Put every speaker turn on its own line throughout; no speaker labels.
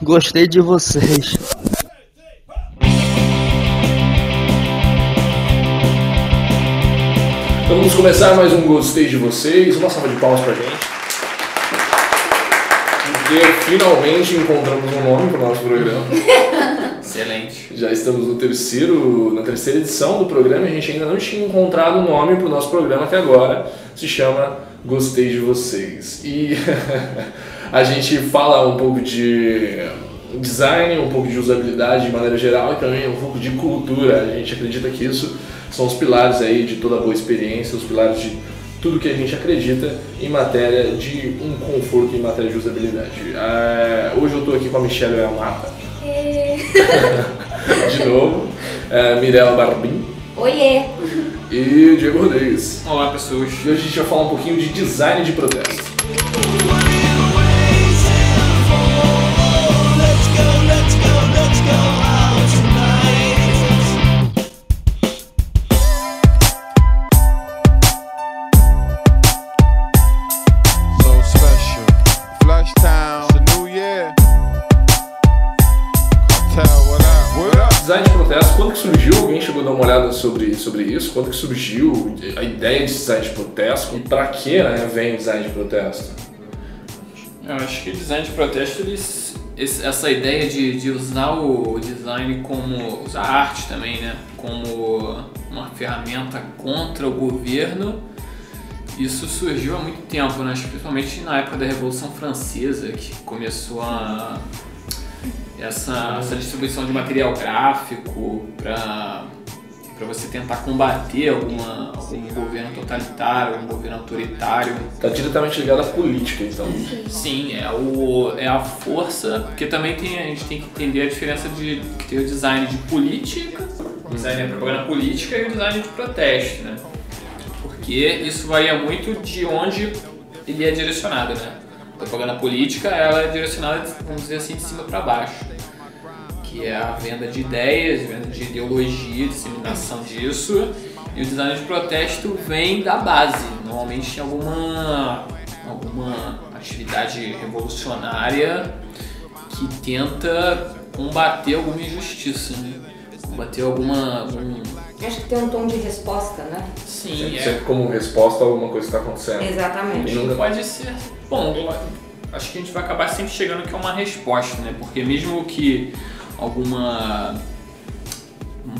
Gostei de vocês.
Então vamos começar mais um Gostei de Vocês. Uma salva de palmas pra gente. Porque finalmente encontramos um nome para o nosso programa.
Excelente.
Já estamos no terceiro, na terceira edição do programa e a gente ainda não tinha encontrado um nome para o nosso programa que agora se chama Gostei de Vocês. E a gente fala um pouco de design, um pouco de usabilidade de maneira geral e também um pouco de cultura. A gente acredita que isso são os pilares aí de toda boa experiência, os pilares de tudo que a gente acredita em matéria de um conforto em matéria de usabilidade. É, hoje eu estou aqui com a Michelle Amata. de novo, é, Mirella Barbim
Oiê!
e Diego Rodrigues.
Olá, pessoas.
E hoje a gente vai falar um pouquinho de design de protesto. Sobre, isso? Quando que surgiu a ideia de design de protesto? E pra que né, vem o design de protesto?
Eu acho que design de protesto, eles, essa ideia de, de usar o design como. usar a arte também, né? Como uma ferramenta contra o governo, isso surgiu há muito tempo, né? Principalmente na época da Revolução Francesa, que começou a. essa, essa distribuição de material gráfico para para você tentar combater alguma, algum governo totalitário, algum governo autoritário.
Tá diretamente ligado à política, então.
Sim, é, o, é a força, porque também tem, a gente tem que entender a diferença de que tem o design de política, o design de propaganda política e o design de protesto, né? Porque isso varia muito de onde ele é direcionado, né? A propaganda política, ela é direcionada, vamos dizer assim, de cima para baixo, que é a venda de ideias, venda de ideologia, disseminação disso, e o design de protesto vem da base, normalmente em alguma, alguma atividade revolucionária que tenta combater alguma injustiça, né? combater alguma. Algum...
Acho que tem um tom de resposta, né?
Sim,
Sempre,
é.
sempre como resposta a alguma coisa que está acontecendo.
Exatamente.
E nunca-
Pode ser. Bom, acho que a gente vai acabar sempre chegando que é uma resposta, né? Porque mesmo que alguma.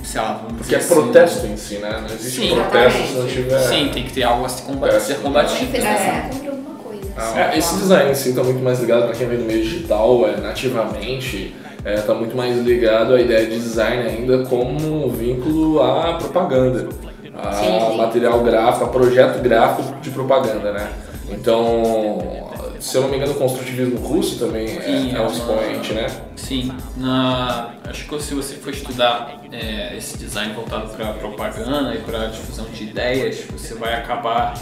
Sei lá, vamos
Porque é
assim,
protesto em si, né? Não existe
Sim,
protesto se não tiver.
Sim, tem que ter algo a se combater, ser combatido.
Manifestação
né?
contra alguma coisa.
Ah, é, esse design em si está muito mais ligado para quem vem do meio digital, é, nativamente, está muito mais ligado à ideia de design ainda como vínculo à propaganda, a
Sim, sim.
material gráfico, a projeto gráfico de propaganda, né? Então, se eu não me engano, o construtivismo russo também é,
Sim,
é
é
um expoente, né?
Sim, na, acho que se você for estudar é, esse design voltado para propaganda e para difusão de ideias, você vai acabar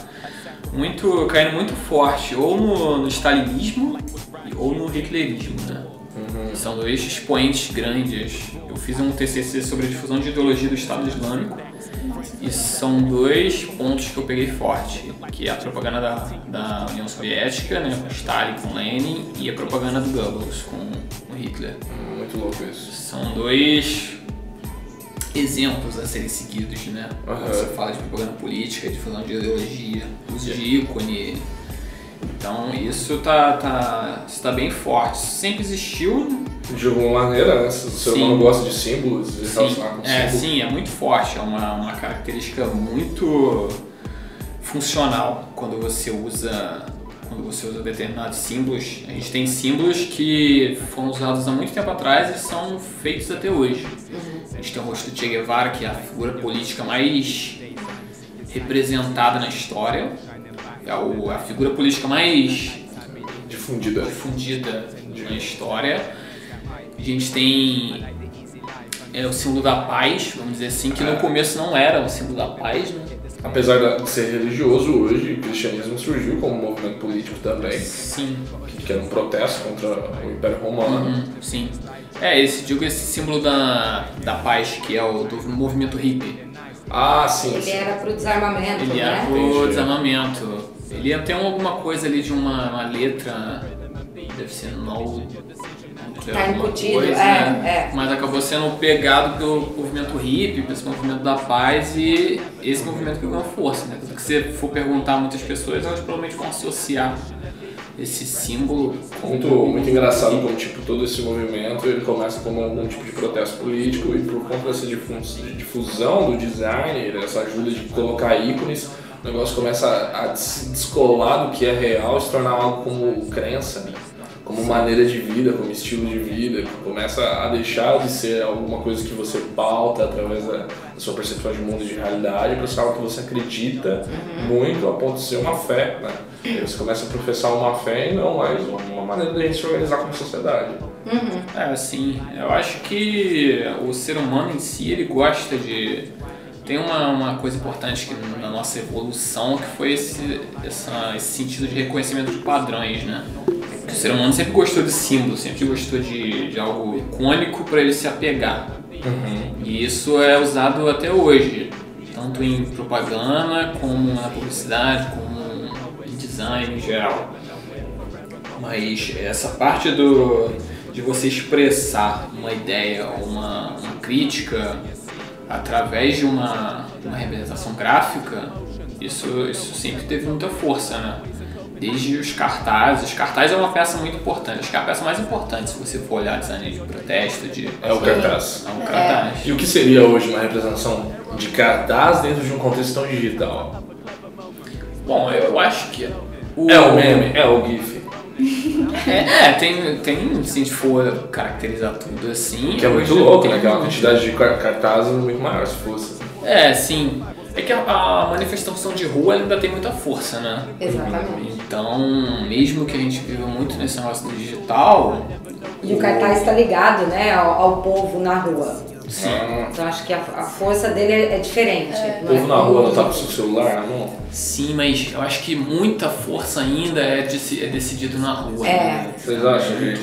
muito caindo muito forte ou no, no stalinismo ou no hitlerismo, né? São dois expoentes grandes. Eu fiz um TCC sobre a difusão de ideologia do Estado Islâmico e são dois pontos que eu peguei forte, que é a propaganda da, da União Soviética, né, com Stalin, com Lenin, e a propaganda do Goebbels com o Hitler.
Muito louco isso.
São dois exemplos a serem seguidos, né? Quando
Aham.
Você fala de propaganda política, difusão de ideologia, uso de ícone. Então isso tá, tá, isso tá bem forte. Isso sempre existiu.
De alguma maneira, né? Se o ser humano gosta de símbolos, de
Sim,
relacionar com
é,
símbolos.
sim, é muito forte. É uma, uma característica muito funcional quando você usa quando você usa determinados símbolos. A gente tem símbolos que foram usados há muito tempo atrás e são feitos até hoje. A gente tem o rosto do Che Guevara, que é a figura política mais representada na história. É a figura política mais
Difundida.
difundida na história. A gente tem é, o símbolo da paz, vamos dizer assim, que no começo não era o símbolo da paz, né?
Apesar de ser religioso hoje, o cristianismo surgiu como um movimento político também,
Sim,
que era um protesto contra o Império Romano.
Uhum, sim. É, esse, digo, esse símbolo da, da paz, que é o do movimento hippie.
Ah, sim,
Ele
sim.
era pro desarmamento,
Ele era
né?
pro
Entendi.
desarmamento. Ele ia ter alguma coisa ali de uma, uma letra, deve ser no,
Tá
alguma
incutido,
coisa,
é,
né?
é.
mas acabou sendo pegado pelo movimento hippie, pelo movimento da paz e esse movimento que ganhou força, né? Tudo que você for perguntar a muitas pessoas, elas provavelmente vão associar esse símbolo com
Muito, muito engraçado como tipo, todo esse movimento ele começa como algum tipo de protesto político e por conta dessa difu- difusão do design, dessa ajuda de colocar ícones, o negócio começa a se descolar do que é real, se tornar algo como crença, como maneira de vida, como estilo de vida, que começa a deixar de ser alguma coisa que você pauta através da, da sua percepção de mundo e de realidade para ser algo que você acredita muito a ponto de ser uma fé, né? E você começa a professar uma fé e não mais uma maneira de a gente se organizar como sociedade.
É, assim, eu acho que o ser humano em si, ele gosta de... Tem uma, uma coisa importante que na nossa evolução, que foi esse, essa, esse sentido de reconhecimento de padrões, né? O ser humano sempre gostou de símbolo, sempre gostou de, de algo icônico para ele se apegar. E isso é usado até hoje, tanto em propaganda, como na publicidade, como em design em geral. Mas essa parte do, de você expressar uma ideia ou uma, uma crítica através de uma, uma representação gráfica, isso, isso sempre teve muita força, né? Desde os cartazes. Os cartazes é uma peça muito importante. Acho que é a peça mais importante se você for olhar design de protesto, de...
É o cartaz.
É um cartaz.
E o que seria hoje uma representação de cartaz dentro de um contexto tão digital?
Bom, eu acho que... O,
É o meme? É o GIF?
É, é, tem, tem, se a gente for caracterizar tudo assim...
Que é muito louco, né? é uma quantidade de car- cartazes muito maior se fosse.
É, sim. É que a, a manifestação de rua ainda tem muita força, né?
Exatamente.
Então, mesmo que a gente viva muito nesse negócio do digital...
E o cartaz está ligado, né, ao, ao povo na rua.
Sim.
Ah,
Então acho que a, a força dele é, é diferente.
o
não é
povo na rua não tá com o seu celular na mão?
Sim, mas eu acho que muita força ainda é, deci- é decidido na rua.
É.
né?
Vocês acham, gente?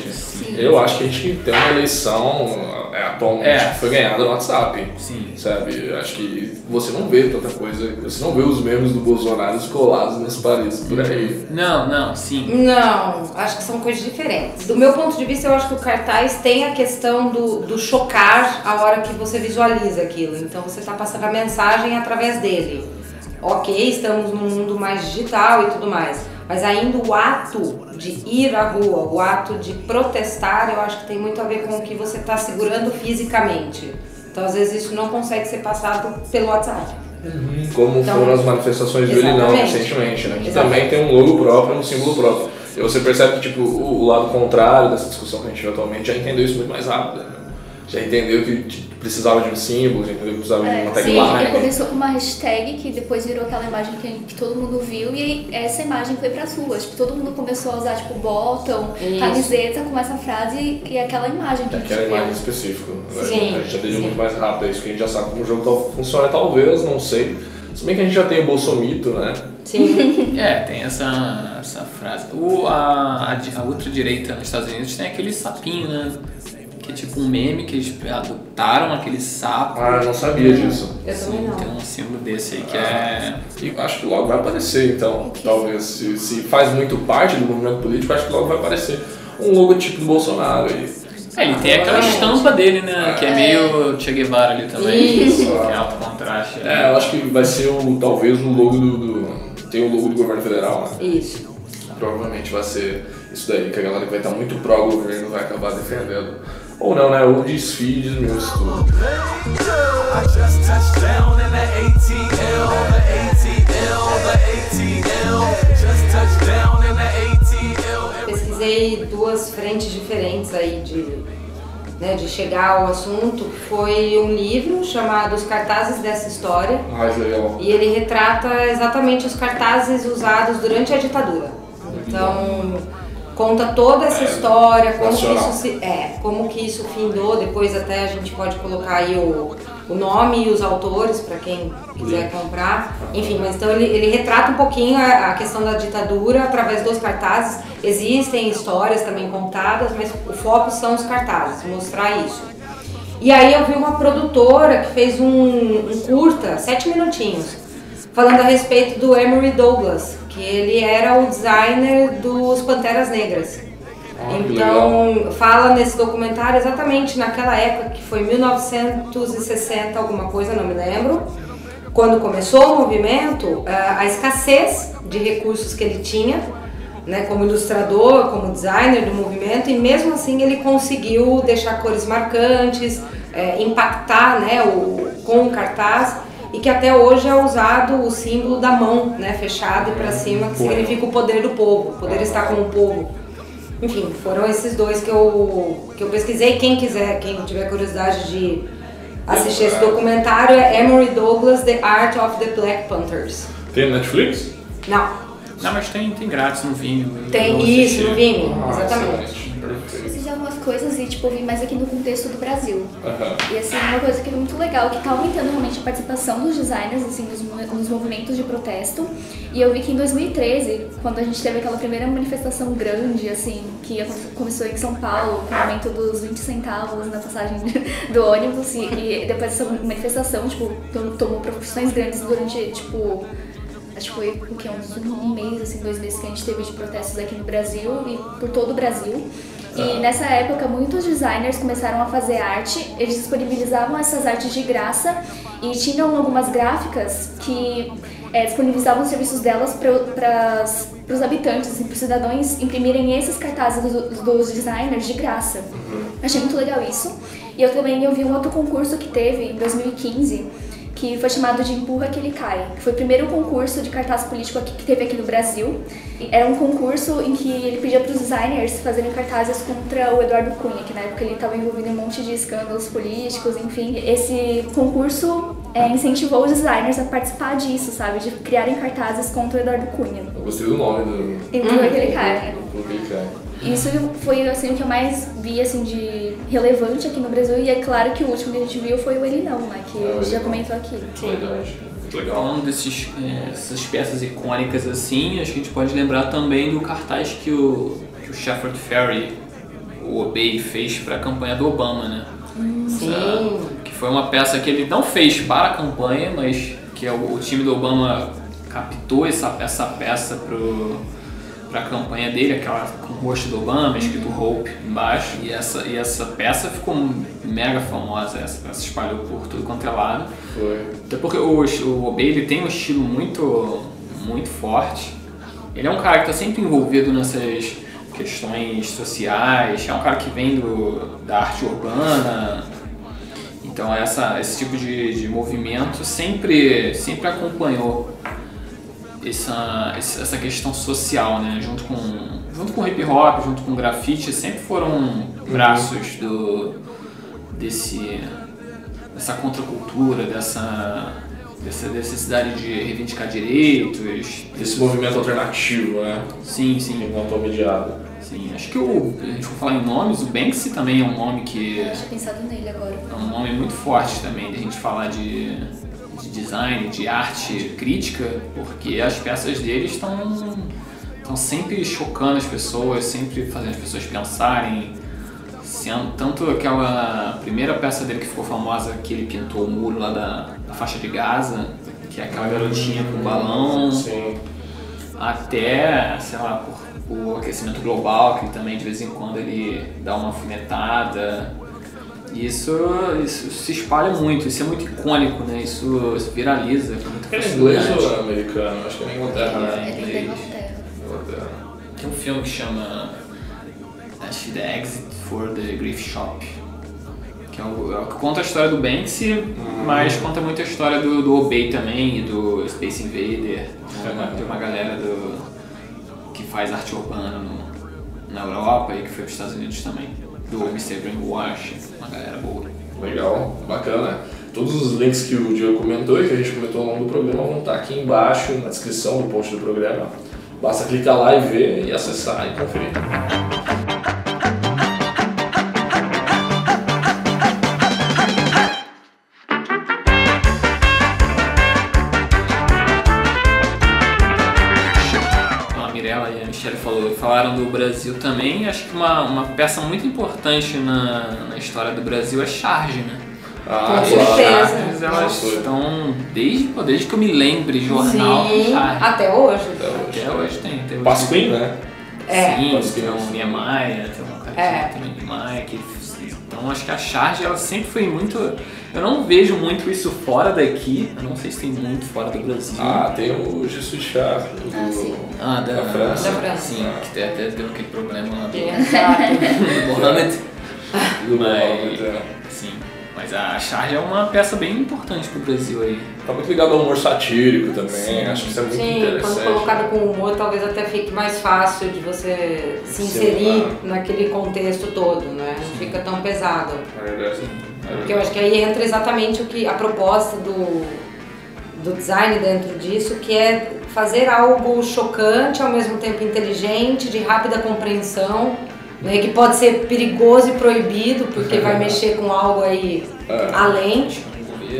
Eu acho que a gente tem uma eleição é, atualmente
É.
que foi ganhada no WhatsApp.
Sim.
Sabe? Eu acho que você não vê tanta coisa. Você não vê os memes do Bolsonaro colados nas paredes por aí.
Não, não, sim.
Não, acho que são coisas diferentes. Do meu ponto de vista, eu acho que o cartaz tem a questão do, do chocar a hora que você visualiza aquilo. Então você está passando a mensagem através dele. Ok, estamos num mundo mais digital e tudo mais. Mas ainda o ato de ir à rua, o ato de protestar, eu acho que tem muito a ver com o que você está segurando fisicamente. Então, às vezes, isso não consegue ser passado pelo WhatsApp.
Como
Então,
foram as manifestações do Ilinão recentemente, né? Que
Exatamente.
também tem um logo próprio, um símbolo próprio. E você percebe que tipo, o, lado contrário dessa discussão que a gente vê atualmente já entendeu isso muito mais rápido. Né? Já entendeu que precisava de um símbolo, entendeu precisava de
É,
uma
sim, ele
tagline.
começou com uma hashtag que depois virou aquela imagem que, que todo mundo viu e aí essa imagem foi pras ruas. Tipo, todo mundo começou a usar, tipo, bottom,
Isso.
camiseta com essa frase e aquela imagem que a gente
Aquela
viu.
imagem específica. né?
Sim,
A gente já aderiu muito mais rápido a isso, que a gente já sabe como o jogo funciona, talvez, não sei. Se bem que a gente já tem o Bolsomito, né?
Sim.
É, tem essa, essa frase. O, a, a, a ultradireita nos Estados Unidos tem aquele sapinho, né? É tipo um meme que eles adotaram aquele sapo.
Ah, eu não sabia disso.
Eu também não.
Tem um símbolo desse aí que é.
E acho que logo vai aparecer, então. Talvez, se, se faz muito parte do movimento político, acho que logo vai aparecer um logotipo do Bolsonaro aí.
É, ele tem aquela estampa dele, né? Que é meio Che Guevara ali também.
Isso.
Que é alto contraste.
É, eu acho que vai ser o, talvez o logo do, do- Tem o logo do governo federal, né?
Isso.
Provavelmente vai ser isso daí, que a galera que vai estar muito pró-governo vai acabar defendendo. Ou não, né? O desfile
in the ATL.
pesquisei duas frentes diferentes aí de, né, de chegar ao assunto. Foi um livro chamado Os Cartazes dessa História
Mais legal.
e ele retrata exatamente os cartazes usados durante a ditadura. Então conta toda essa história, como que isso se, é, como que isso findou. Depois até a gente pode colocar aí o, o nome e os autores para quem quiser comprar. Enfim, mas então ele, ele retrata um pouquinho a, a questão da ditadura através dos cartazes. Existem histórias também contadas, mas o foco são os cartazes, mostrar isso. E aí eu vi uma produtora que fez um, um curta, sete minutinhos, falando a respeito do Emery Douglas, que ele era o designer dos Panteras Negras.
Ah,
Então, fala nesse documentário exatamente naquela época, que foi 1960, alguma coisa, não me lembro. Quando começou o movimento, ah, a escassez de recursos que ele tinha, né, como ilustrador, como designer do movimento, e mesmo assim ele conseguiu deixar cores marcantes, eh, impactar né, o, com o cartaz, e que até hoje é usado o símbolo da mão né, fechada e para cima, que significa o poder do povo, o poder estar com o povo. Enfim, foram esses dois que eu, que eu pesquisei. Quem quiser, quem tiver curiosidade de assistir esse documentário é Emory Douglas, The Art of the Black Panthers.
Tem Netflix?
Não,
Não, mas tem, tem grátis no Vimeo.
tem isso no Vimeo,
Ah,
exatamente.
Coisas e, tipo, vi mais aqui no contexto do Brasil.
Aham.
E assim, uma coisa que é muito legal, que tá aumentando realmente a participação dos designers, assim, nos, nos movimentos de protesto. E eu vi que em 2013, quando a gente teve aquela primeira manifestação grande, assim, que começou em São Paulo, com o aumento dos 20 centavos na passagem do ônibus, e, e depois dessa manifestação, tipo, to- tomou proporções grandes durante, tipo, acho que foi o que, uns um mês, assim, dois meses que a gente teve de protestos aqui no Brasil e por todo o Brasil. E nessa época, muitos designers começaram a fazer arte, eles disponibilizavam essas artes de graça e tinham algumas gráficas que é, disponibilizavam os serviços delas para os habitantes, assim, para os cidadãos imprimirem esses cartazes dos, dos designers de graça. Achei muito legal isso. E eu também eu vi um outro concurso que teve em 2015 que foi chamado de Empurra que ele cai, foi o primeiro concurso de cartaz político aqui, que teve aqui no Brasil. Era um concurso em que ele pedia para os designers fazerem cartazes contra o Eduardo Cunha, que na época ele estava envolvido em um monte de escândalos políticos, enfim. Esse concurso é, incentivou os designers a participar disso, sabe, de criarem cartazes contra o Eduardo Cunha.
Eu gostei do nome do.
Empurra que ele cai. Isso foi assim o que eu mais vi assim de relevante aqui no Brasil e é claro que o último que a gente viu foi o Ele Não, né, que
Ah, o
a gente já comentou aqui.
Verdade. Muito legal.
Falando desses, é, dessas peças icônicas assim, acho que a gente pode lembrar também do cartaz que o, que o Shepard Fairey, o Obey, fez para a campanha do Obama, né?
Sim.
Que foi uma peça que ele não fez para a campanha, mas que é o, o time do Obama captou essa, essa peça para a campanha dele, aquela com o rosto do Obama, escrito Hope embaixo. E essa, e essa peça ficou mega famosa, essa peça se espalhou por tudo quanto é lado.
Foi.
Até porque o, o Obey ele tem um estilo muito, muito forte. Ele é um cara que está sempre envolvido nessas questões sociais, é um cara que vem do, da arte urbana. Então essa, esse tipo de, de movimento sempre, sempre acompanhou essa, essa questão social, né? Junto com, junto com hip hop, junto com grafite, sempre foram braços do, desse, dessa contracultura, dessa, dessa necessidade de reivindicar direitos.
Esse movimento alternativo, né?
Sim,
Que
sim,
não tô mediado.
sim. Acho que o, a gente for falar em nomes, o Banksy também é um nome que
Eu tinha pensado nele agora.
é um nome muito forte também de a gente falar de design, de arte crítica, porque as peças dele estão, estão sempre chocando as pessoas, sempre fazendo as pessoas pensarem. Tanto aquela primeira peça dele que ficou famosa, que ele pintou o muro lá da, da faixa de Gaza, que é aquela garotinha com balão,
Sim.
até, sei lá, por, por aquecimento global, que também de vez em quando ele dá uma alfinetada. Isso, isso se espalha muito, isso é muito icônico, né? Isso, isso viraliza com
é inglês ou americano? Acho que é Inglaterra, né?
É
inglês.
Inglaterra.
Tem um filme que chama acho The Exit for the Grief Shop, que é o, é o que conta a história do Banksy, mas conta muito a história do, do Obey também e do Space Invader. Tem uma, tem uma galera do, que faz arte urbana no, na Europa e que foi para os Estados Unidos também. Do Mr. Brainwash, uma galera boa.
Legal, bacana. Todos os links que o Diego comentou e que a gente comentou ao longo do programa vão estar aqui embaixo na descrição do post do programa. Basta clicar lá e ver e acessar e conferir.
Do Brasil também. Acho que uma, uma peça muito importante na, na história do Brasil é Charge, né?
Ah,
Com certeza.
Charges, elas
Nossa.
estão desde, pô, desde que eu me lembre, jornal
Sim, até hoje.
Até hoje.
Até hoje tem. Até hoje
Pasquim, né?
É.
Sim,
Pode
tem
ser.
o Niemeyer, tem uma cara
É.
também Niemeyer, que então acho que a charge ela sempre foi muito. Eu não vejo muito isso fora daqui. Eu não sei se tem muito fora do Brasil.
Ah, tem o Jesus Char, do,
Ah, sim.
Ah, da,
da França.
Da França.
Sim, que até, até deu aquele problema lá do,
Exato.
do Mohammed,
é.
Sim. Mas a charge é uma peça bem importante pro Brasil aí.
Tá muito ligado ao humor satírico também,
Sim.
acho que isso é muito
Sim,
interessante.
quando colocado com humor, talvez até fique mais fácil de você se
Sim,
inserir
claro.
naquele contexto todo, né? Não fica tão pesado.
É verdade.
Porque eu acho que aí entra exatamente o que a proposta do, do design dentro disso, que é fazer algo chocante, ao mesmo tempo inteligente, de rápida compreensão, né, que pode ser perigoso e proibido, porque vai mexer com algo aí
É.
além.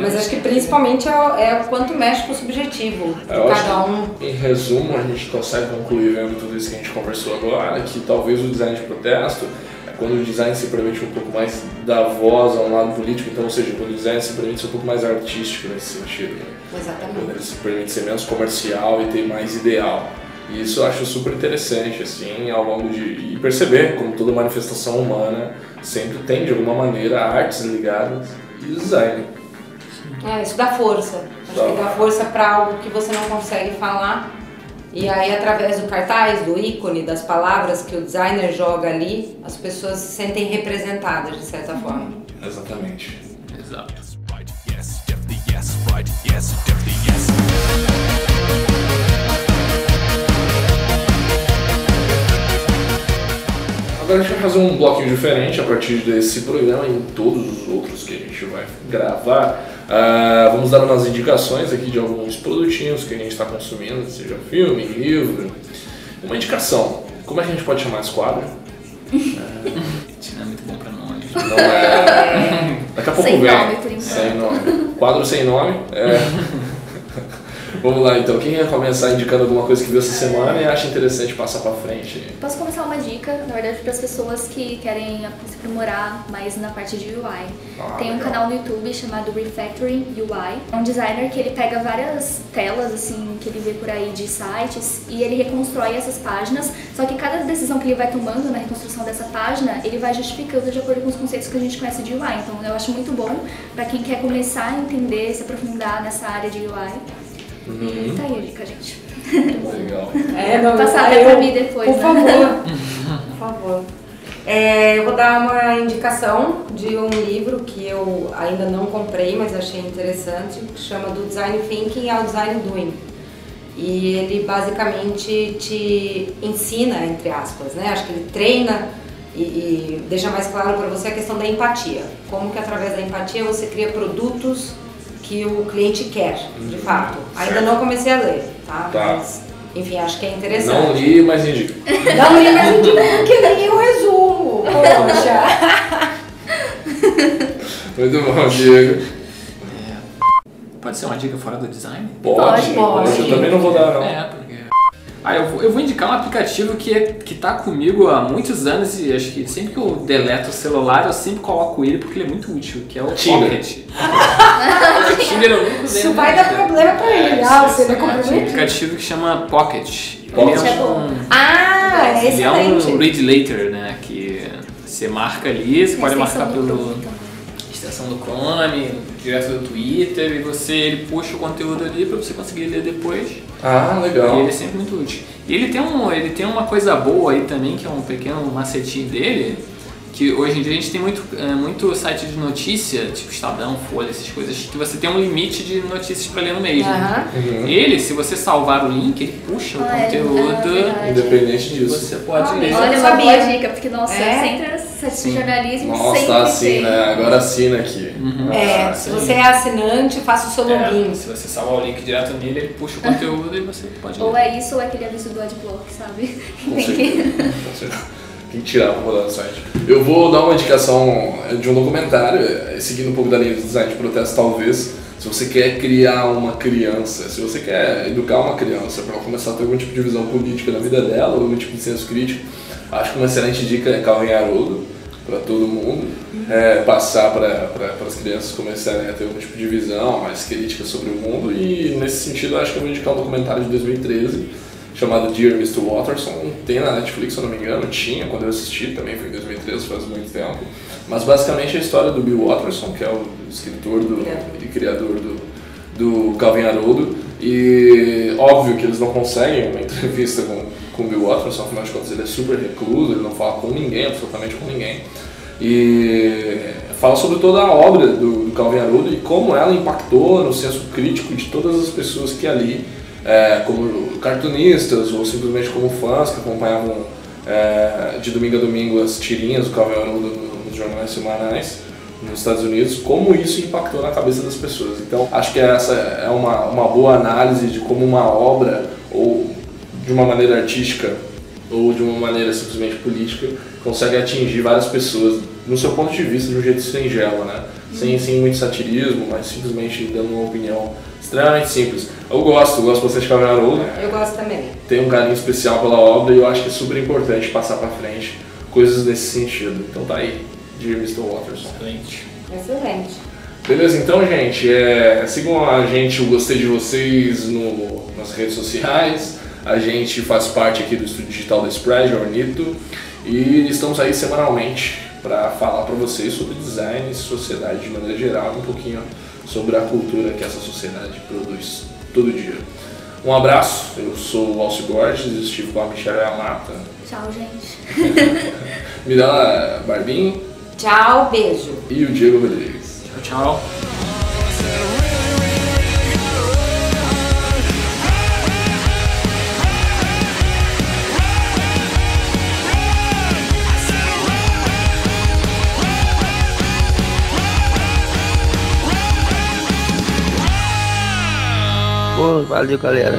Mas acho que principalmente é, o- é o quanto mexe com o subjetivo de
É, acho
cada um.
Em resumo, a gente consegue concluir vendo tudo isso que a gente conversou agora, que talvez o design de protesto quando o design se permite um pouco mais dar voz a um lado político, então, ou seja, quando o design se permite ser um pouco mais artístico nesse sentido. né? Quando
Exatamente.
ele se permite ser menos comercial e ter mais ideal. E isso eu acho super interessante, assim, ao longo de... E perceber como toda manifestação humana sempre tem, de alguma maneira, artes ligadas e design.
É, isso dá força. Acho
Dá.
que dá força para algo que você não consegue falar. E aí, através do cartaz, do ícone, das palavras que o designer joga ali, as pessoas se sentem representadas de certa forma.
Exatamente.
Exato.
Right, yes, definitely yes, right, yes, definitely yes.
Agora a gente vai fazer um bloquinho diferente a partir desse programa e em todos os outros que a gente vai gravar. Ah, vamos dar umas indicações aqui de alguns produtinhos que a gente está consumindo, seja filme, livro. Uma indicação. Como é que a gente pode chamar esse quadro?
Isso não é muito bom pra nome.
Não é... Daqui a pouco
Sem
vem.
nome, por enquanto.
Sem nome. Quadro sem nome. É. Vamos lá então. Quem quer começar indicando alguma coisa que viu essa semana e acha interessante passar pra frente?
Posso começar uma dica, na verdade, para as pessoas que querem se aprimorar mais na parte de UI.
Ah,
Tem um
legal.
canal no YouTube chamado Refactoring UI. É um designer que ele pega várias telas assim que ele vê por aí de sites e ele reconstrói essas páginas. Só que cada decisão que ele vai tomando na reconstrução dessa página, ele vai justificando de acordo com os conceitos que a gente conhece de UI. Então eu acho muito bom para quem quer começar a entender, se aprofundar nessa área de UI. E tá aí a dica, gente.
Legal.
É, não,
Passar
eu-
pra mim depois,
Por
né?
favor. por favor. É, eu vou dar uma indicação de um livro que eu ainda não comprei, mas achei interessante, que chama Do Design Thinking ao Design Doing. E ele basicamente te ensina, entre aspas, né? Acho que ele treina e, e deixa mais claro para você a questão da empatia. Como que através da empatia você cria produtos que o cliente quer, de fato. Ainda não comecei a ler, tá?
Tá.
Mas, enfim, acho que é interessante.
Não li, mas indico.
Não li, mas indico porque nem o resumo. Poxa.
Muito bom, Diego.
Pode ser uma dica fora do design?
Pode,
Pode.
Eu também não vou dar, não.
É. Ah, eu vou, eu vou indicar um aplicativo que, é, que tá comigo há muitos anos e acho que sempre que eu deleto o celular eu sempre coloco ele porque ele é muito útil, que é o
Tinder.
Pocket. Tinder eu nunca usei
Isso
na
vai dar problema pra ele.
É,
Ah, você
é
vai
um
comprometido.
aplicativo que chama Pocket.
Pocket
Ele
é
é
bom.
um,
Ah, é
ele é um
excelente.
read later, né? Que você marca ali, você pode marcar pelo Extensão do Chrome, direto do Twitter e você ele puxa o conteúdo ali para você conseguir ler depois.
Ah,
E
legal.
ele é sempre muito útil. E ele tem, um, ele tem uma coisa boa aí também, que é um pequeno macetinho dele, que hoje em dia a gente tem muito, é, muito site de notícia, tipo Estadão, Folha, essas coisas, que você tem um limite de notícias para ler no mês. né?
Uhum.
Ele, se você salvar o link, ele puxa o
Ah, é,
conteúdo
ah, verdade.
Independente
e
disso.
você pode
Ah,
ler.
Olha, uma boa dica, porque nossa,
É?
de
Sim.
jornalismo
Nossa,
sempre
tá assim,
tem.
né? Agora assina aqui.
Uhum.
É,
Ah,
se
sim.
você é assinante, faça o seu login.
É, se você salvar o link direto nele, ele puxa o conteúdo e você pode ler.
Ou é isso ou é aquele aviso do adblock, sabe?
Com
Tem que-
certeza. Com certeza. Tem que tirar pra rodar no site. Eu vou dar uma indicação de um documentário, eh, seguindo um pouco da linha de design de protesto, talvez. Se você quer criar uma criança, se você quer educar uma criança para ela começar a ter algum tipo de visão política na vida dela, algum tipo de senso crítico, acho que uma excelente dica é em Haroldo, para todo mundo. É, passar para as crianças começarem a ter algum tipo de visão mais crítica sobre o mundo. E nesse sentido, acho que eu vou indicar um documentário de 2013 chamado Dear Mr. Watterson. Tem na Netflix, se eu não me engano, tinha quando eu assisti, também foi em 2013, faz muito tempo. Mas basicamente é a história do Bill Watterson, que é o escritor do, e criador do, do Calvin Haroldo. E óbvio que eles não conseguem uma entrevista com, com o Bill Watterson, afinal de contas ele é super recluso, ele não fala com ninguém, absolutamente com ninguém. E fala sobre toda a obra do, do Calvin Haroldo e como ela impactou no senso crítico de todas as pessoas que ali, é, como cartunistas ou simplesmente como fãs que acompanhavam é, de domingo a domingo as tirinhas Calvin Haroldo nos jornais semanais nos Estados Unidos, como isso impactou na cabeça das pessoas. Então, acho que essa é uma, uma boa análise de como uma obra, ou de uma maneira artística, ou de uma maneira simplesmente política, consegue atingir várias pessoas no seu ponto de vista de um jeito singelo, né? Sem, sem muito satirismo, mas simplesmente dando uma opinião extremamente simples. Eu gosto, eu gosto bastante de Calvin Haroldo,
Eu gosto também.
tenho um carinho especial pela obra e eu acho que é super importante passar pra frente coisas nesse sentido. Então tá aí, de Mr. Watterson.
Excelente.
Excelente.
Beleza, então, gente, é, sigam a gente, eu gostei de vocês no, nas redes sociais. A gente faz parte aqui do estúdio digital da Spread, a Ornito, e estamos aí semanalmente para falar para vocês sobre design e sociedade de maneira geral, um pouquinho sobre a cultura que essa sociedade produz todo dia. Um abraço, eu sou o Alcio Borges, estive com a Michelle Amata,
Tchau, gente.
Mirella Barbim
Tchau, beijo.
e o Diego Rodrigues.
Tchau, tchau.
Pô, valeu, galera.